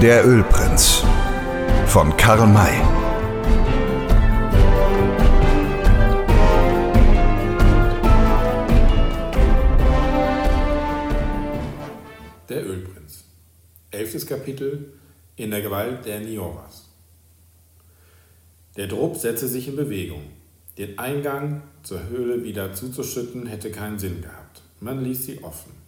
Der Ölprinz von Karl May. Der Ölprinz. Elftes Kapitel in der Gewalt der Nioras. Der Druck setzte sich in Bewegung. Den Eingang zur Höhle wieder zuzuschütten hätte keinen Sinn gehabt. Man ließ sie offen.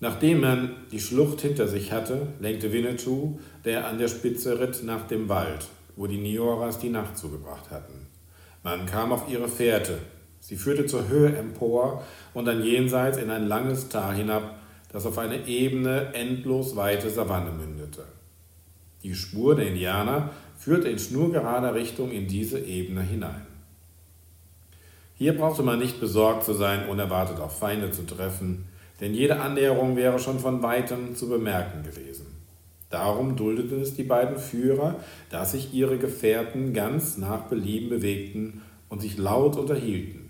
Nachdem man die Schlucht hinter sich hatte, lenkte Winnetou, der an der Spitze ritt, nach dem Wald, wo die Nioras die Nacht zugebracht hatten. Man kam auf ihre Fährte. Sie führte zur Höhe empor und dann jenseits in ein langes Tal hinab, das auf eine ebene, endlos weite Savanne mündete. Die Spur der Indianer führte in schnurgerader Richtung in diese Ebene hinein. Hier brauchte man nicht besorgt zu sein, unerwartet auf Feinde zu treffen, denn jede Annäherung wäre schon von weitem zu bemerken gewesen. Darum duldeten es die beiden Führer, dass sich ihre Gefährten ganz nach Belieben bewegten und sich laut unterhielten.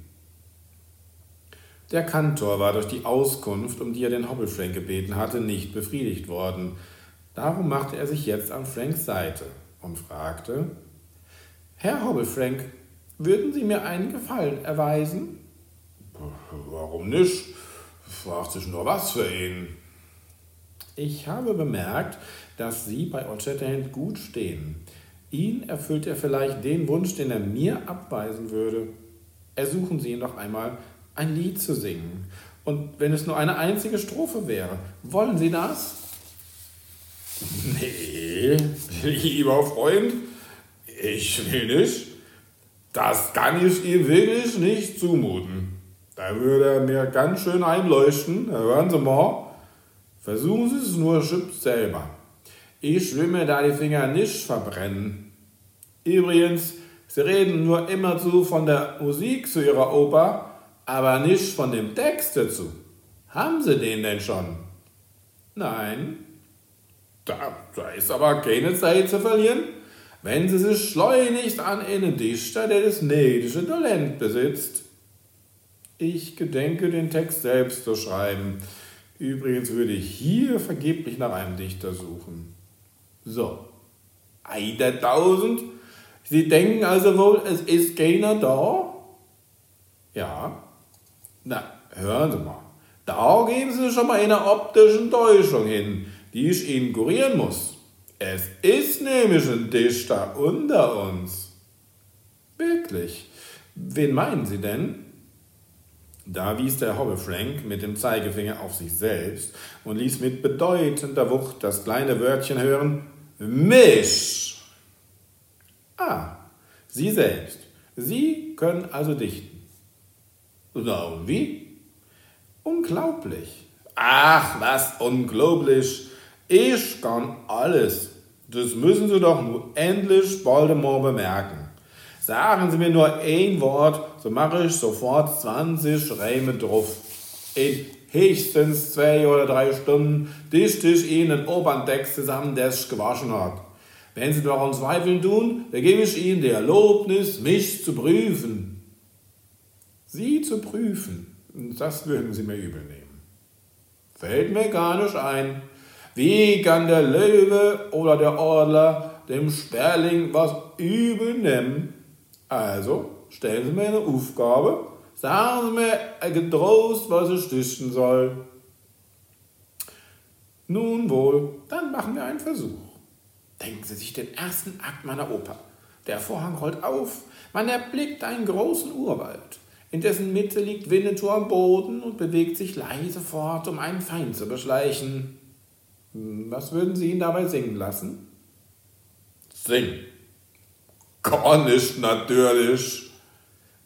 Der Kantor war durch die Auskunft, um die er den Hobbelfrank gebeten hatte, nicht befriedigt worden. Darum machte er sich jetzt an Franks Seite und fragte, Herr Hobbelfrank, würden Sie mir einen Gefallen erweisen? Warum nicht? Fragt sich nur was für ihn. Ich habe bemerkt, dass Sie bei Old Shatterhand gut stehen. Ihn erfüllt er vielleicht den Wunsch, den er mir abweisen würde. Ersuchen Sie ihn doch einmal, ein Lied zu singen. Und wenn es nur eine einzige Strophe wäre, wollen Sie das? Nee, lieber Freund, ich will nicht. Das kann ich ihm wirklich nicht zumuten. Da würde er mir ganz schön einleuchten. Hören Sie mal. Versuchen Sie es nur selber. Ich will mir da die Finger nicht verbrennen. Übrigens, Sie reden nur immerzu von der Musik zu Ihrer Oper, aber nicht von dem Text dazu. Haben Sie den denn schon? Nein. Da, da ist aber keine Zeit zu verlieren. Wenn Sie sich schleunigst an einen Dichter, der das nedische Talent besitzt, ich gedenke, den Text selbst zu schreiben. Übrigens würde ich hier vergeblich nach einem Dichter suchen. So, Tausend. Sie denken also wohl, es ist keiner da? Ja. Na, hören Sie mal. Da geben Sie schon mal eine optische Täuschung hin, die ich Ihnen kurieren muss. Es ist nämlich ein Dichter unter uns. Wirklich? Wen meinen Sie denn? Da wies der Hobbe Frank mit dem Zeigefinger auf sich selbst und ließ mit bedeutender Wucht das kleine Wörtchen hören: Mich! Ah, Sie selbst. Sie können also dichten. Na und wie? Unglaublich. Ach, was unglaublich. Ich kann alles. Das müssen Sie doch nur endlich einmal bemerken. Sagen Sie mir nur ein Wort, so mache ich sofort 20 Reime drauf. In höchstens zwei oder drei Stunden dichte ich Ihnen Operntext zusammen, der sich gewaschen hat. Wenn Sie daran zweifeln tun, dann gebe ich Ihnen die Erlaubnis, mich zu prüfen. Sie zu prüfen, das würden Sie mir übel nehmen. Fällt mir gar nicht ein. Wie kann der Löwe oder der Adler dem Sperling was übel nehmen? Also, stellen Sie mir eine Aufgabe, sagen Sie mir getrost, was ich dichten soll. Nun wohl, dann machen wir einen Versuch. Denken Sie sich den ersten Akt meiner Oper. Der Vorhang rollt auf, man erblickt einen großen Urwald. In dessen Mitte liegt Winnetou am Boden und bewegt sich leise fort, um einen Feind zu beschleichen. Was würden Sie ihn dabei singen lassen? Singen. Gar nicht natürlich.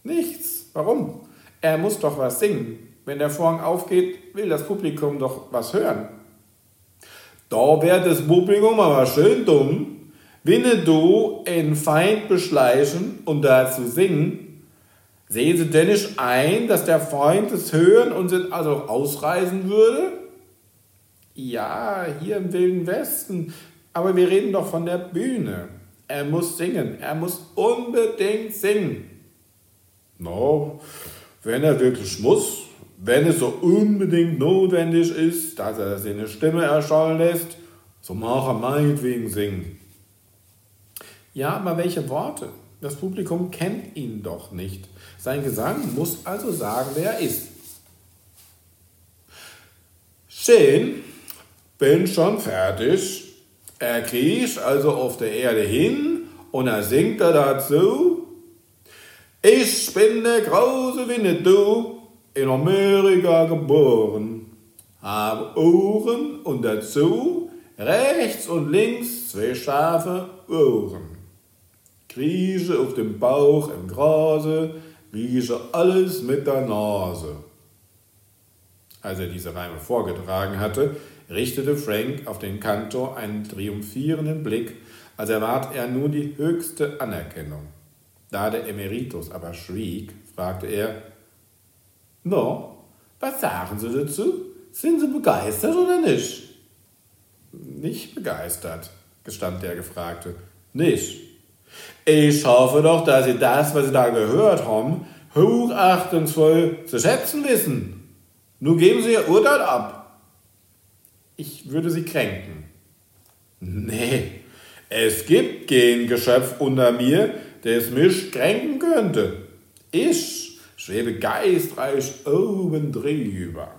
Nichts. Warum? Er muss doch was singen. Wenn der Vorhang aufgeht, will das Publikum doch was hören. Da wird das Publikum aber schön dumm. Winne du einen Feind beschleichen und dazu singen, sehen Sie denn nicht ein, dass der Feind es hören und sind also ausreisen würde? Ja, hier im Wilden Westen, aber wir reden doch von der Bühne. Er muss singen. Er muss unbedingt singen. No, wenn er wirklich muss, wenn es so unbedingt notwendig ist, dass er seine Stimme erschallen lässt, So mag er meinetwegen singen. Ja, aber welche Worte? Das Publikum kennt ihn doch nicht. Sein Gesang muss also sagen, wer er ist. Schön, bin schon fertig. Er kriecht also auf der Erde hin und er singt er dazu. Ich bin der große Winnetou, in Amerika geboren, habe Ohren und dazu rechts und links zwei scharfe Ohren. Krieche auf dem Bauch im Grase, rieche alles mit der Nase. Als er diese Reime vorgetragen hatte, richtete Frank auf den Kantor einen triumphierenden Blick, als erwart er nun die höchste Anerkennung. Da der Emeritus aber schwieg, fragte er, No, was sagen Sie dazu? Sind Sie begeistert oder nicht? Nicht begeistert, gestand der Gefragte. Nicht. Ich hoffe doch, dass Sie das, was Sie da gehört haben, hochachtungsvoll zu schätzen wissen. Nun geben Sie Ihr Urteil ab. Ich würde Sie kränken. Nee, es gibt kein Geschöpf unter mir, das mich kränken könnte. Ich schwebe geistreich oben drüber.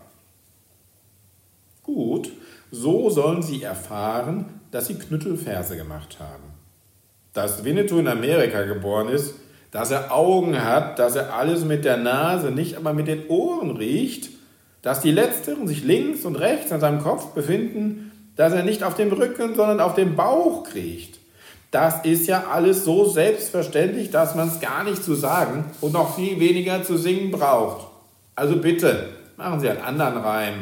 Gut, so sollen Sie erfahren, dass Sie Knüttelverse gemacht haben. Dass Winnetou in Amerika geboren ist, dass er Augen hat, dass er alles mit der Nase, nicht aber mit den Ohren riecht, dass die letzteren sich links und rechts an seinem Kopf befinden, dass er nicht auf dem Rücken, sondern auf dem Bauch kriecht. Das ist ja alles so selbstverständlich, dass man es gar nicht zu sagen und noch viel weniger zu singen braucht. Also bitte, machen Sie einen anderen Reim.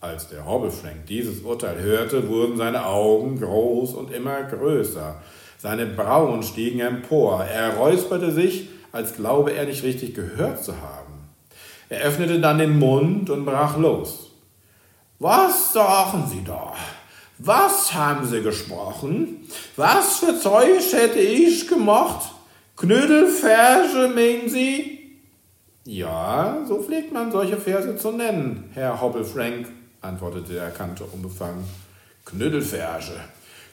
Als der Hobbelschwenk dieses Urteil hörte, wurden seine Augen groß und immer größer. Seine Brauen stiegen empor. Er räusperte sich, als glaube er nicht richtig gehört zu haben. Er öffnete dann den Mund und brach los. Was sagen Sie da? Was haben Sie gesprochen? Was für Zeug hätte ich gemacht? Knödelverse, meinen Sie? Ja, so pflegt man solche Verse zu nennen, Herr Hobbelfrank, antwortete der Kantor unbefangen. Knödelverse,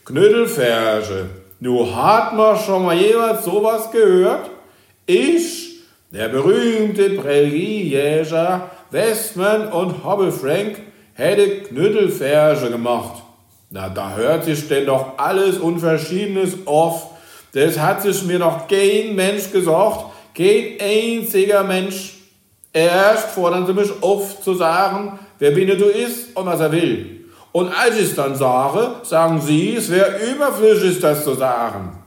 Knödelverse. Nu hat man schon mal jemals sowas gehört? Ich der berühmte Präriejäger Westman und Hobbelfrank hätte Knüttelferge gemacht. Na, da hört sich denn doch alles und Verschiedenes auf. Das hat sich mir noch kein Mensch gesagt, kein einziger Mensch. Erst fordern sie mich auf zu sagen, wer Winnetou ist und was er will. Und als ich es dann sage, sagen sie, es wäre überflüssig, das zu sagen.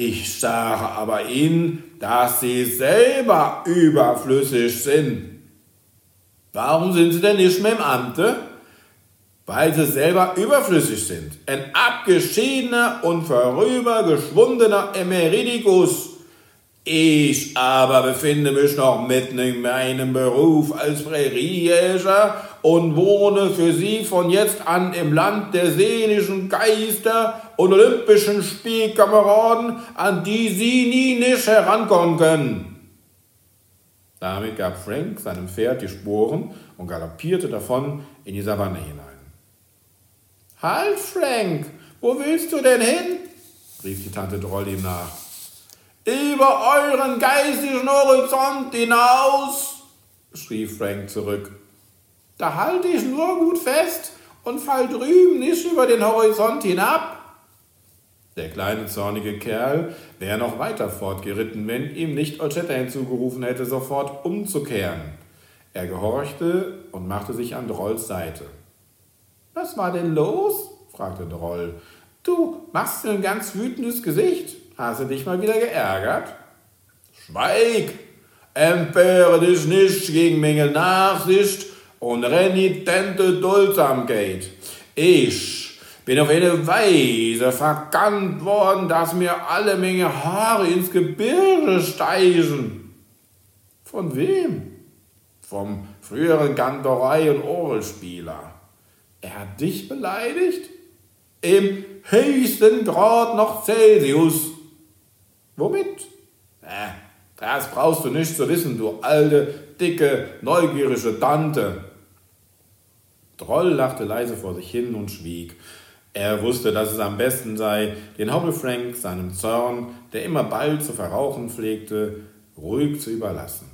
Ich sage aber ihnen, dass sie selber überflüssig sind. Warum sind sie denn nicht mehr im Amte? Weil sie selber überflüssig sind. Ein abgeschiedener und vorübergeschwundener Emeritikus. Ich aber befinde mich noch mitten in meinem Beruf als Präriejäger und wohne für sie von jetzt an im Land der seelischen Geister und olympischen Spielkameraden, an die sie nie nicht herankommen können. Damit gab Frank seinem Pferd die Sporen und galoppierte davon in die Savanne hinein. Halt, Frank, wo willst du denn hin? rief die Tante Droll ihm nach. Über euren geistigen Horizont hinaus, schrie Frank zurück. Da halte ich nur gut fest und fall drüben nicht über den Horizont hinab. Der kleine zornige Kerl wäre noch weiter fortgeritten, wenn ihm nicht Olchetta hinzugerufen hätte, sofort umzukehren. Er gehorchte und machte sich an Drolls Seite. Was war denn los? fragte Droll. Du machst ein ganz wütendes Gesicht. Hast du dich mal wieder geärgert? Schweig! Empöre dich nicht gegen Menge Nachsicht und renitente Duldsamkeit. Ich bin auf eine Weise verkannt worden, dass mir alle Menge Haare ins Gebirge steigen. Von wem? Vom früheren Kantorei- und Orgelspieler. Er hat dich beleidigt? Im höchsten Grad noch Celsius. Womit? Äh, das brauchst du nicht zu wissen, du alte, dicke, neugierige Tante. Droll lachte leise vor sich hin und schwieg. Er wusste, dass es am besten sei, den Hobble Frank seinem Zorn, der immer bald zu verrauchen pflegte, ruhig zu überlassen.